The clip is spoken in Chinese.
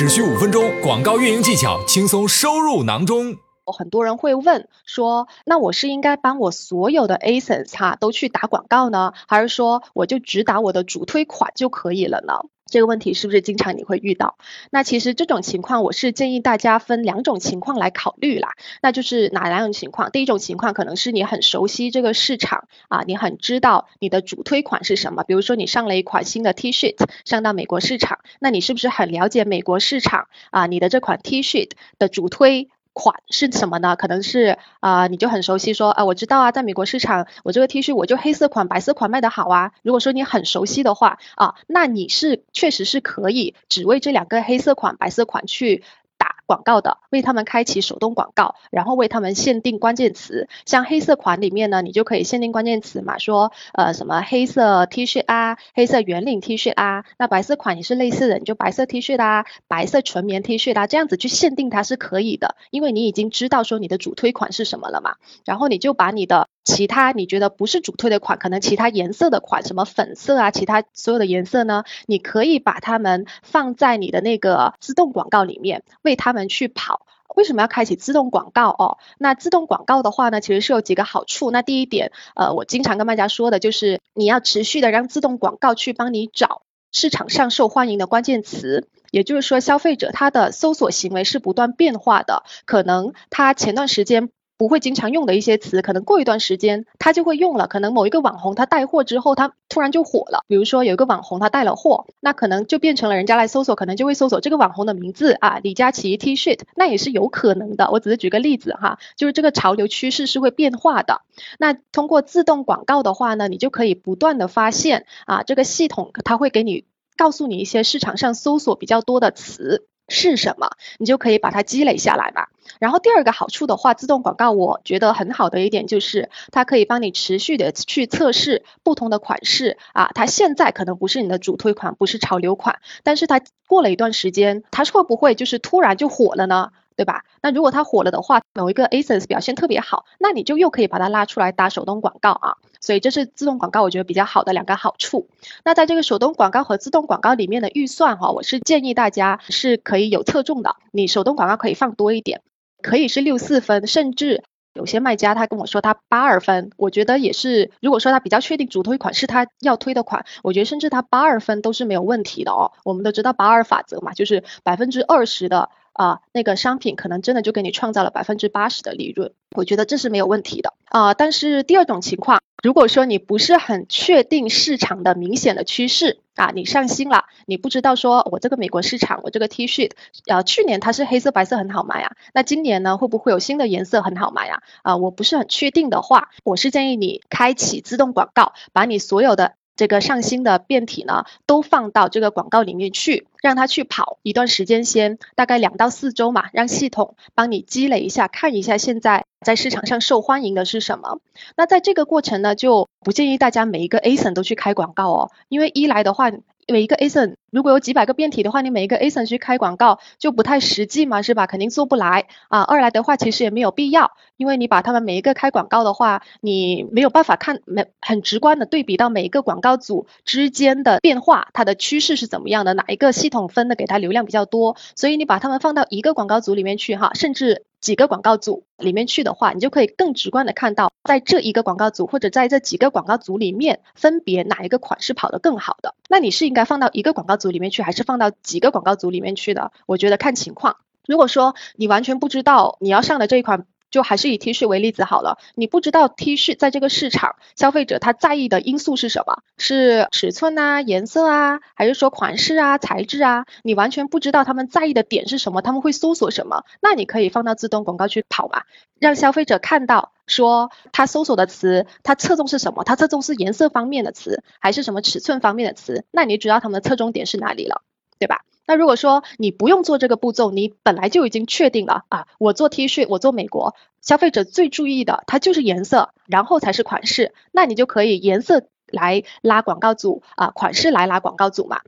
只需五分钟，广告运营技巧轻松收入囊中。很多人会问说，那我是应该帮我所有的 a s e n s 哈都去打广告呢，还是说我就只打我的主推款就可以了呢？这个问题是不是经常你会遇到？那其实这种情况，我是建议大家分两种情况来考虑啦。那就是哪两种情况？第一种情况可能是你很熟悉这个市场啊，你很知道你的主推款是什么。比如说你上了一款新的 T 恤，上到美国市场，那你是不是很了解美国市场啊？你的这款 T 恤的主推。款是什么呢？可能是啊，你就很熟悉，说啊，我知道啊，在美国市场，我这个 T 恤我就黑色款、白色款卖得好啊。如果说你很熟悉的话啊，那你是确实是可以只为这两个黑色款、白色款去。广告的，为他们开启手动广告，然后为他们限定关键词。像黑色款里面呢，你就可以限定关键词嘛，说呃什么黑色 T 恤啊，黑色圆领 T 恤啊。那白色款也是类似的，你就白色 T 恤啦，白色纯棉 T 恤啦，这样子去限定它是可以的，因为你已经知道说你的主推款是什么了嘛。然后你就把你的其他你觉得不是主推的款，可能其他颜色的款，什么粉色啊，其他所有的颜色呢，你可以把它们放在你的那个自动广告里面，为他们。去跑，为什么要开启自动广告哦？那自动广告的话呢，其实是有几个好处。那第一点，呃，我经常跟卖家说的就是，你要持续的让自动广告去帮你找市场上受欢迎的关键词。也就是说，消费者他的搜索行为是不断变化的，可能他前段时间。不会经常用的一些词，可能过一段时间他就会用了。可能某一个网红他带货之后，他突然就火了。比如说有一个网红他带了货，那可能就变成了人家来搜索，可能就会搜索这个网红的名字啊，李佳琦 T 恤，那也是有可能的。我只是举个例子哈，就是这个潮流趋势是会变化的。那通过自动广告的话呢，你就可以不断的发现啊，这个系统它会给你告诉你一些市场上搜索比较多的词。是什么，你就可以把它积累下来吧。然后第二个好处的话，自动广告我觉得很好的一点就是，它可以帮你持续的去测试不同的款式啊。它现在可能不是你的主推款，不是潮流款，但是它过了一段时间，它会不会就是突然就火了呢？对吧？那如果它火了的话，某一个 ASINs 表现特别好，那你就又可以把它拉出来打手动广告啊。所以这是自动广告我觉得比较好的两个好处。那在这个手动广告和自动广告里面的预算哈，我是建议大家是可以有侧重的。你手动广告可以放多一点，可以是六四分，甚至有些卖家他跟我说他八二分，我觉得也是。如果说他比较确定主推款是他要推的款，我觉得甚至他八二分都是没有问题的哦。我们都知道八二法则嘛，就是百分之二十的。啊，那个商品可能真的就给你创造了百分之八十的利润，我觉得这是没有问题的啊。但是第二种情况，如果说你不是很确定市场的明显的趋势啊，你上新了，你不知道说我这个美国市场，我这个 T 恤，呃，去年它是黑色白色很好卖啊，那今年呢会不会有新的颜色很好卖啊？啊，我不是很确定的话，我是建议你开启自动广告，把你所有的。这个上新的变体呢，都放到这个广告里面去，让它去跑一段时间，先大概两到四周嘛，让系统帮你积累一下，看一下现在在市场上受欢迎的是什么。那在这个过程呢，就不建议大家每一个 ASIN 都去开广告哦，因为一来的话。每一个 ASIN 如果有几百个变体的话，你每一个 ASIN 去开广告就不太实际嘛，是吧？肯定做不来啊。二来的话，其实也没有必要，因为你把他们每一个开广告的话，你没有办法看没很直观的对比到每一个广告组之间的变化，它的趋势是怎么样的，哪一个系统分的给它流量比较多，所以你把它们放到一个广告组里面去哈，甚至。几个广告组里面去的话，你就可以更直观的看到，在这一个广告组或者在这几个广告组里面，分别哪一个款式跑得更好的。那你是应该放到一个广告组里面去，还是放到几个广告组里面去的？我觉得看情况。如果说你完全不知道你要上的这一款。就还是以 T 恤为例子好了，你不知道 T 恤在这个市场，消费者他在意的因素是什么？是尺寸啊、颜色啊，还是说款式啊、材质啊？你完全不知道他们在意的点是什么，他们会搜索什么？那你可以放到自动广告去跑嘛，让消费者看到说他搜索的词，他侧重是什么？他侧重是颜色方面的词，还是什么尺寸方面的词？那你知道他们的侧重点是哪里了，对吧？那如果说你不用做这个步骤，你本来就已经确定了啊，我做 T 恤，我做美国消费者最注意的，它就是颜色，然后才是款式，那你就可以颜色来拉广告组啊，款式来拉广告组嘛。